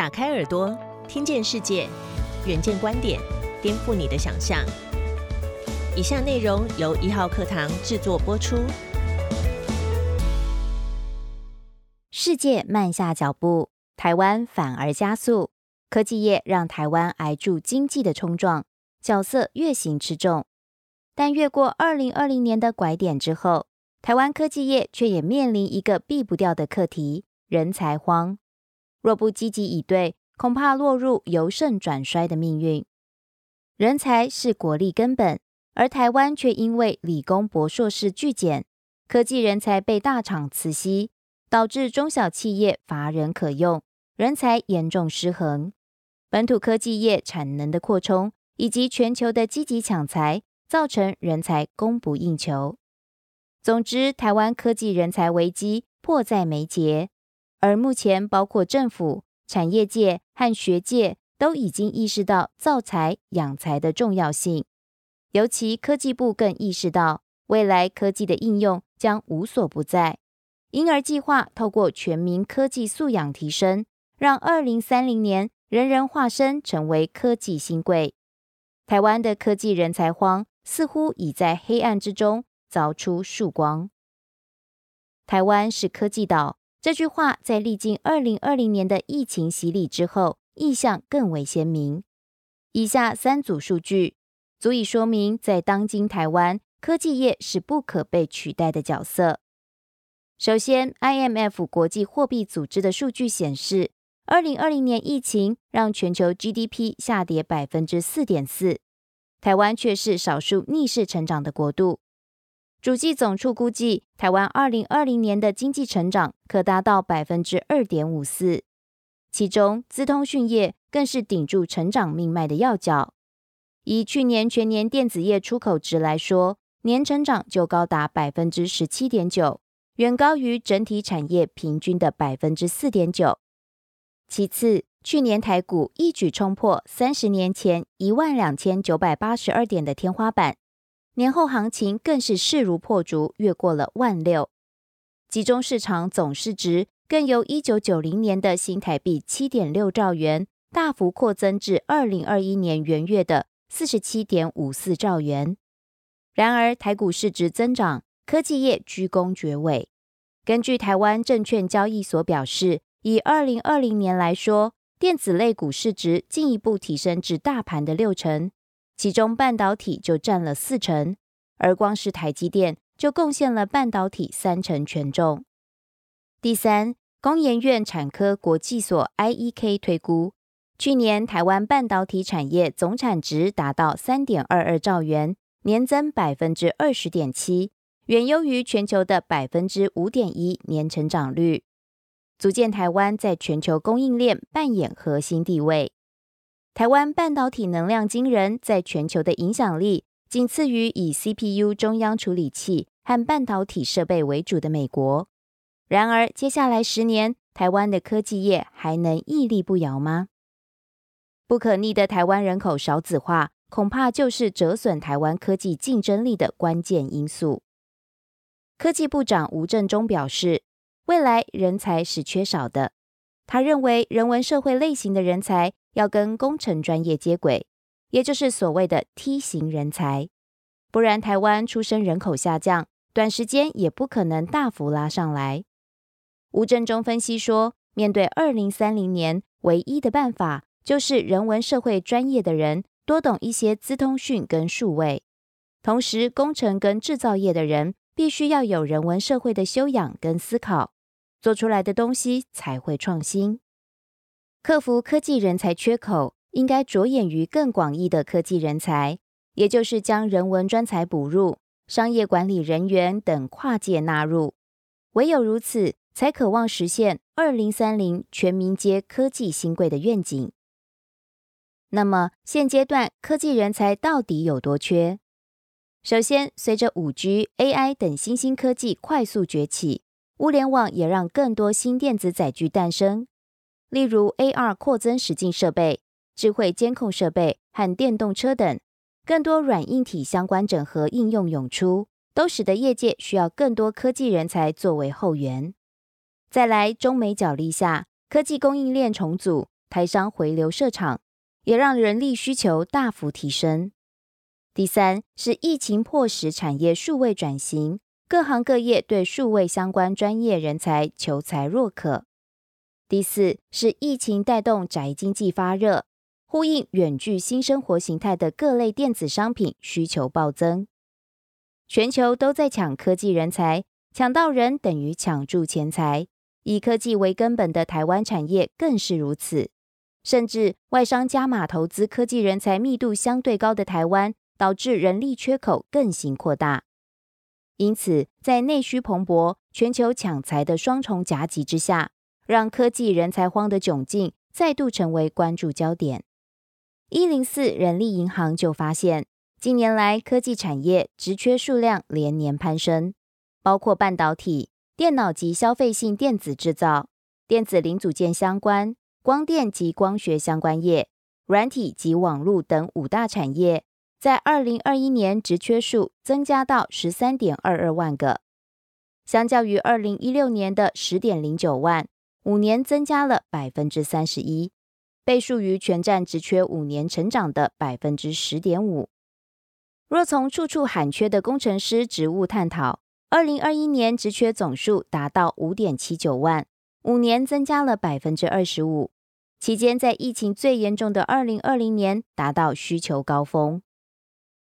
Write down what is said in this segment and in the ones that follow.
打开耳朵，听见世界，远见观点，颠覆你的想象。以下内容由一号课堂制作播出。世界慢下脚步，台湾反而加速。科技业让台湾挨住经济的冲撞，角色越行吃重。但越过二零二零年的拐点之后，台湾科技业却也面临一个避不掉的课题——人才荒。若不积极以对，恐怕落入由盛转衰的命运。人才是国力根本，而台湾却因为理工博硕士巨减，科技人才被大厂辞吸，导致中小企业乏人可用，人才严重失衡。本土科技业产能的扩充，以及全球的积极抢才，造成人才供不应求。总之，台湾科技人才危机迫在眉睫。而目前，包括政府、产业界和学界都已经意识到造材养才的重要性，尤其科技部更意识到未来科技的应用将无所不在，因而计划透过全民科技素养提升，让二零三零年人人化身成为科技新贵。台湾的科技人才荒似乎已在黑暗之中凿出曙光。台湾是科技岛。这句话在历经二零二零年的疫情洗礼之后，意象更为鲜明。以下三组数据足以说明，在当今台湾科技业是不可被取代的角色。首先，IMF 国际货币组织的数据显示，二零二零年疫情让全球 GDP 下跌百分之四点四，台湾却是少数逆势成长的国度。主计总处估计，台湾二零二零年的经济成长可达到百分之二点五四，其中资通讯业更是顶住成长命脉的要角。以去年全年电子业出口值来说，年成长就高达百分之十七点九，远高于整体产业平均的百分之四点九。其次，去年台股一举冲破三十年前一万两千九百八十二点的天花板。年后行情更是势如破竹，越过了万六。集中市场总市值更由一九九零年的新台币七点六兆元，大幅扩增至二零二一年元月的四十七点五四兆元。然而，台股市值增长，科技业居功厥伟。根据台湾证券交易所表示，以二零二零年来说，电子类股市值进一步提升至大盘的六成。其中半导体就占了四成，而光是台积电就贡献了半导体三成权重。第三，工研院产科国际所 （IEK） 推估，去年台湾半导体产业总产值达到三点二二兆元，年增百分之二十点七，远优于全球的百分之五点一年成长率，足见台湾在全球供应链扮演核心地位。台湾半导体能量惊人，在全球的影响力仅次于以 CPU 中央处理器和半导体设备为主的美国。然而，接下来十年，台湾的科技业还能屹立不摇吗？不可逆的台湾人口少子化，恐怕就是折损台湾科技竞争力的关键因素。科技部长吴振中表示，未来人才是缺少的。他认为，人文社会类型的人才。要跟工程专业接轨，也就是所谓的梯形人才，不然台湾出生人口下降，短时间也不可能大幅拉上来。吴振中分析说，面对二零三零年，唯一的办法就是人文社会专业的人多懂一些资通讯跟数位，同时工程跟制造业的人必须要有人文社会的修养跟思考，做出来的东西才会创新。克服科技人才缺口，应该着眼于更广义的科技人才，也就是将人文专才补入、商业管理人员等跨界纳入。唯有如此，才渴望实现二零三零全民皆科技新贵的愿景。那么，现阶段科技人才到底有多缺？首先，随着五 G、AI 等新兴科技快速崛起，物联网也让更多新电子载具诞生。例如 AR 扩增实境设备、智慧监控设备和电动车等，更多软硬体相关整合应用涌出，都使得业界需要更多科技人才作为后援。再来，中美角力下，科技供应链重组台商回流设厂，也让人力需求大幅提升。第三是疫情迫使产业数位转型，各行各业对数位相关专业人才求才若渴。第四是疫情带动宅经济发热，呼应远距新生活形态的各类电子商品需求暴增。全球都在抢科技人才，抢到人等于抢住钱财。以科技为根本的台湾产业更是如此。甚至外商加码投资科技人才密度相对高的台湾，导致人力缺口更行扩大。因此，在内需蓬勃、全球抢才的双重夹击之下，让科技人才荒的窘境再度成为关注焦点。一零四人力银行就发现。近年来，科技产业职缺数量连年攀升，包括半导体、电脑及消费性电子制造、电子零组件相关、光电及光学相关业、软体及网络等五大产业，在二零二一年职缺数增加到十三点二二万个，相较于二零一六年的十点零九万，五年增加了百分之三十一，倍数于全站职缺五年成长的百分之十点五。若从处处喊缺的工程师职务探讨，二零二一年职缺总数达到五点七九万，五年增加了百分之二十五。期间在疫情最严重的二零二零年达到需求高峰。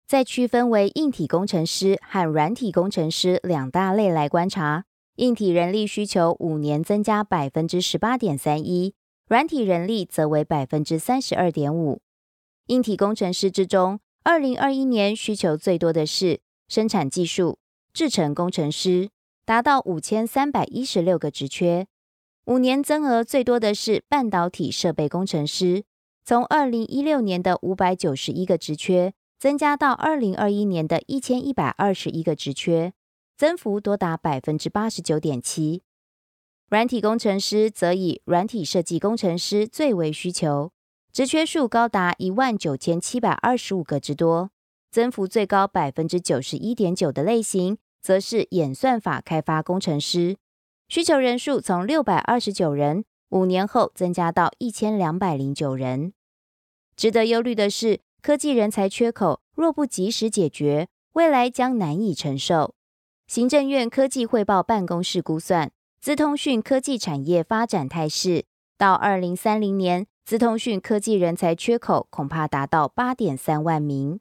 再区分为硬体工程师和软体工程师两大类来观察，硬体人力需求五年增加百分之十八点三一，软体人力则为百分之三十二点五。硬体工程师之中，二零二一年需求最多的是生产技术、制程工程师，达到五千三百一十六个职缺。五年增额最多的是半导体设备工程师，从二零一六年的五百九十一个职缺，增加到二零二一年的一千一百二十一个职缺，增幅多达百分之八十九点七。软体工程师则以软体设计工程师最为需求。职缺数高达一万九千七百二十五个之多，增幅最高百分之九十一点九的类型，则是演算法开发工程师，需求人数从六百二十九人，五年后增加到一千两百零九人。值得忧虑的是，科技人才缺口若不及时解决，未来将难以承受。行政院科技汇报办公室估算，资通讯科技产业发展态势到二零三零年。资通讯科技人才缺口恐怕达到八点三万名。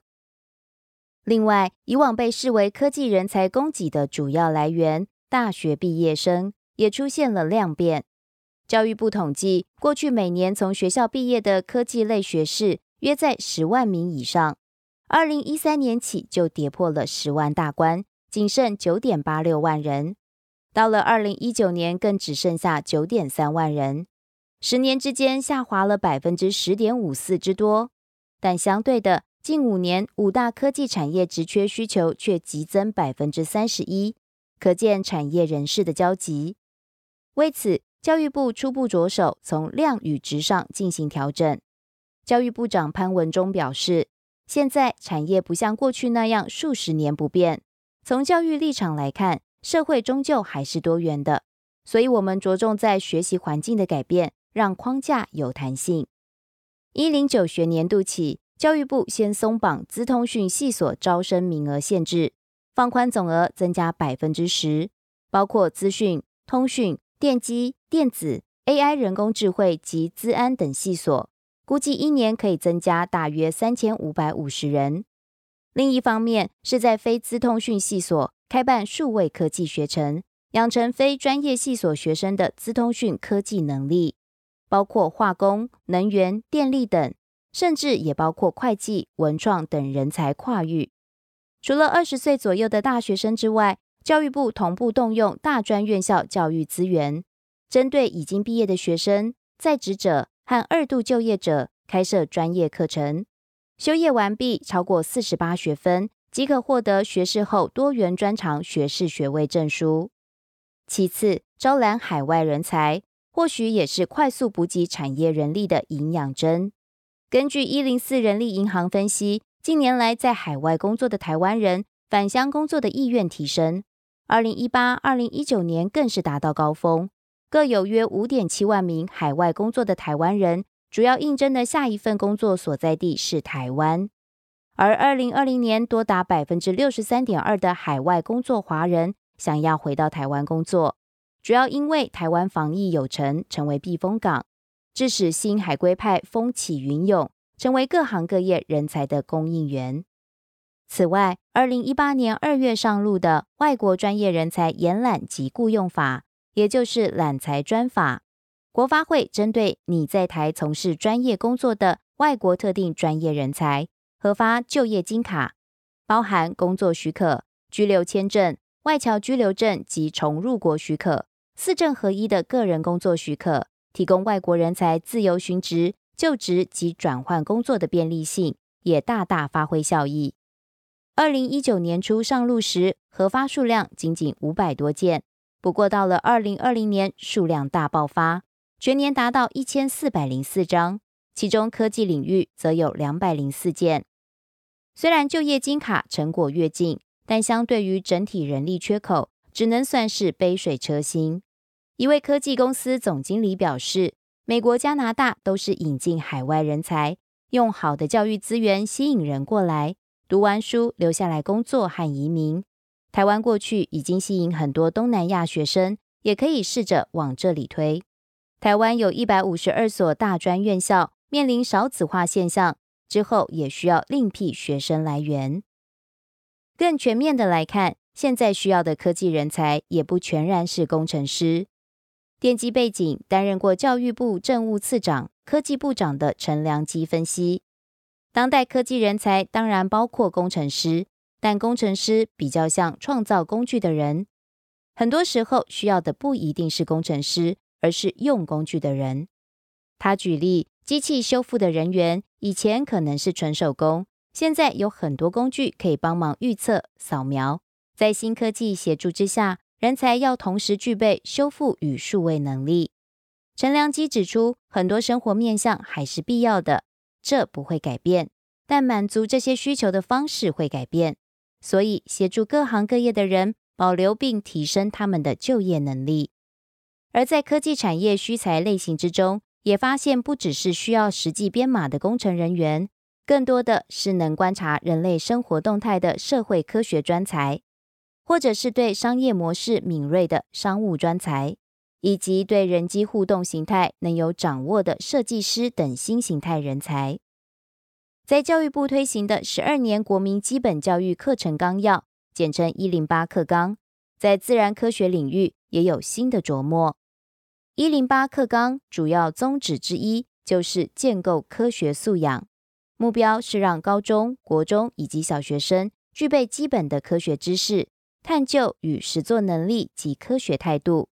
另外，以往被视为科技人才供给的主要来源——大学毕业生，也出现了量变。教育部统计，过去每年从学校毕业的科技类学士约在十万名以上，二零一三年起就跌破了十万大关，仅剩九点八六万人。到了二零一九年，更只剩下九点三万人。十年之间下滑了百分之十点五四之多，但相对的，近五年五大科技产业职缺需求却急增百分之三十一，可见产业人士的焦急。为此，教育部初步着手从量与值上进行调整。教育部长潘文忠表示，现在产业不像过去那样数十年不变，从教育立场来看，社会终究还是多元的，所以我们着重在学习环境的改变。让框架有弹性。一零九学年度起，教育部先松绑资通讯系所招生名额限制，放宽总额增加百分之十，包括资讯、通讯、电机、电子、AI、人工智慧及资安等系所，估计一年可以增加大约三千五百五十人。另一方面，是在非资通讯系所开办数位科技学程，养成非专业系所学生的资通讯科技能力。包括化工、能源、电力等，甚至也包括会计、文创等人才跨域。除了二十岁左右的大学生之外，教育部同步动用大专院校教育资源，针对已经毕业的学生、在职者和二度就业者开设专业课程。修业完毕超过四十八学分，即可获得学士后多元专长学士学位证书。其次，招揽海外人才。或许也是快速补给产业人力的营养针。根据一零四人力银行分析，近年来在海外工作的台湾人返乡工作的意愿提升，二零一八、二零一九年更是达到高峰，各有约五点七万名海外工作的台湾人主要应征的下一份工作所在地是台湾。而二零二零年，多达百分之六十三点二的海外工作华人想要回到台湾工作，主要因为台湾防疫有成，成为避风港，致使新海归派风起云涌，成为各行各业人才的供应源。此外，二零一八年二月上路的《外国专业人才延揽及雇用法》，也就是揽才专法，国发会针对你在台从事专业工作的外国特定专业人才。核发就业金卡，包含工作许可、居留签证、外侨居留证及重入国许可，四证合一的个人工作许可，提供外国人才自由寻职、就职及转换工作的便利性，也大大发挥效益。二零一九年初上路时，核发数量仅仅五百多件，不过到了二零二零年，数量大爆发，全年达到一千四百零四张，其中科技领域则有两百零四件。虽然就业金卡成果跃进，但相对于整体人力缺口，只能算是杯水车薪。一位科技公司总经理表示：“美国、加拿大都是引进海外人才，用好的教育资源吸引人过来，读完书留下来工作和移民。台湾过去已经吸引很多东南亚学生，也可以试着往这里推。台湾有一百五十二所大专院校，面临少子化现象。”之后也需要另辟学生来源。更全面的来看，现在需要的科技人才也不全然是工程师。电机背景担任过教育部政务次长、科技部长的陈良基分析，当代科技人才当然包括工程师，但工程师比较像创造工具的人，很多时候需要的不一定是工程师，而是用工具的人。他举例。机器修复的人员以前可能是纯手工，现在有很多工具可以帮忙预测、扫描。在新科技协助之下，人才要同时具备修复与数位能力。陈良基指出，很多生活面向还是必要的，这不会改变，但满足这些需求的方式会改变。所以，协助各行各业的人保留并提升他们的就业能力。而在科技产业需材类型之中，也发现，不只是需要实际编码的工程人员，更多的是能观察人类生活动态的社会科学专才，或者是对商业模式敏锐的商务专才，以及对人机互动形态能有掌握的设计师等新形态人才。在教育部推行的十二年国民基本教育课程纲要（简称一零八课纲），在自然科学领域也有新的琢磨。一零八课纲主要宗旨之一就是建构科学素养，目标是让高中国中以及小学生具备基本的科学知识、探究与实作能力及科学态度，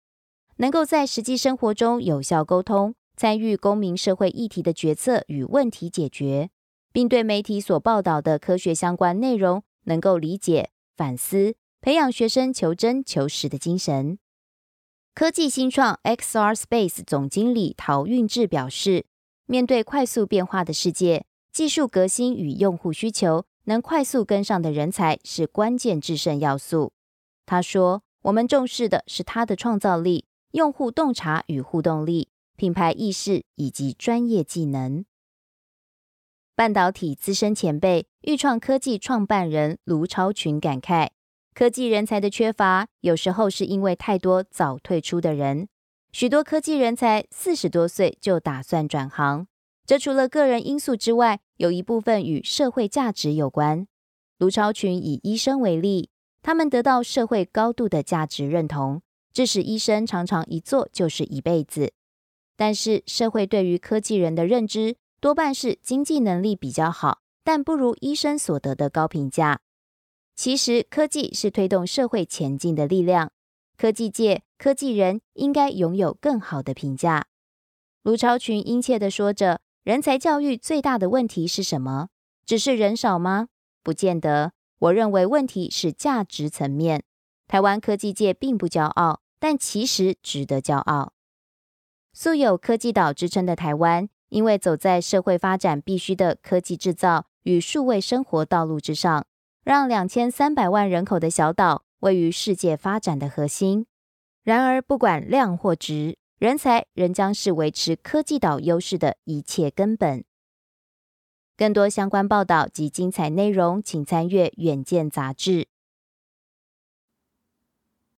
能够在实际生活中有效沟通，参与公民社会议题的决策与问题解决，并对媒体所报道的科学相关内容能够理解、反思，培养学生求真求实的精神。科技新创 XR Space 总经理陶运志表示，面对快速变化的世界，技术革新与用户需求能快速跟上的人才是关键制胜要素。他说：“我们重视的是他的创造力、用户洞察与互动力、品牌意识以及专业技能。”半导体资深前辈、豫创科技创办人卢超群感慨。科技人才的缺乏，有时候是因为太多早退出的人。许多科技人才四十多岁就打算转行，这除了个人因素之外，有一部分与社会价值有关。卢超群以医生为例，他们得到社会高度的价值认同，致使医生常常一做就是一辈子。但是社会对于科技人的认知，多半是经济能力比较好，但不如医生所得的高评价。其实，科技是推动社会前进的力量。科技界、科技人应该拥有更好的评价。卢超群殷切地说着：“人才教育最大的问题是什么？只是人少吗？不见得。我认为问题是价值层面。台湾科技界并不骄傲，但其实值得骄傲。素有科技岛之称的台湾，因为走在社会发展必须的科技制造与数位生活道路之上。”让两千三百万人口的小岛位于世界发展的核心。然而，不管量或值，人才仍将是维持科技岛优势的一切根本。更多相关报道及精彩内容，请参阅《远见》杂志。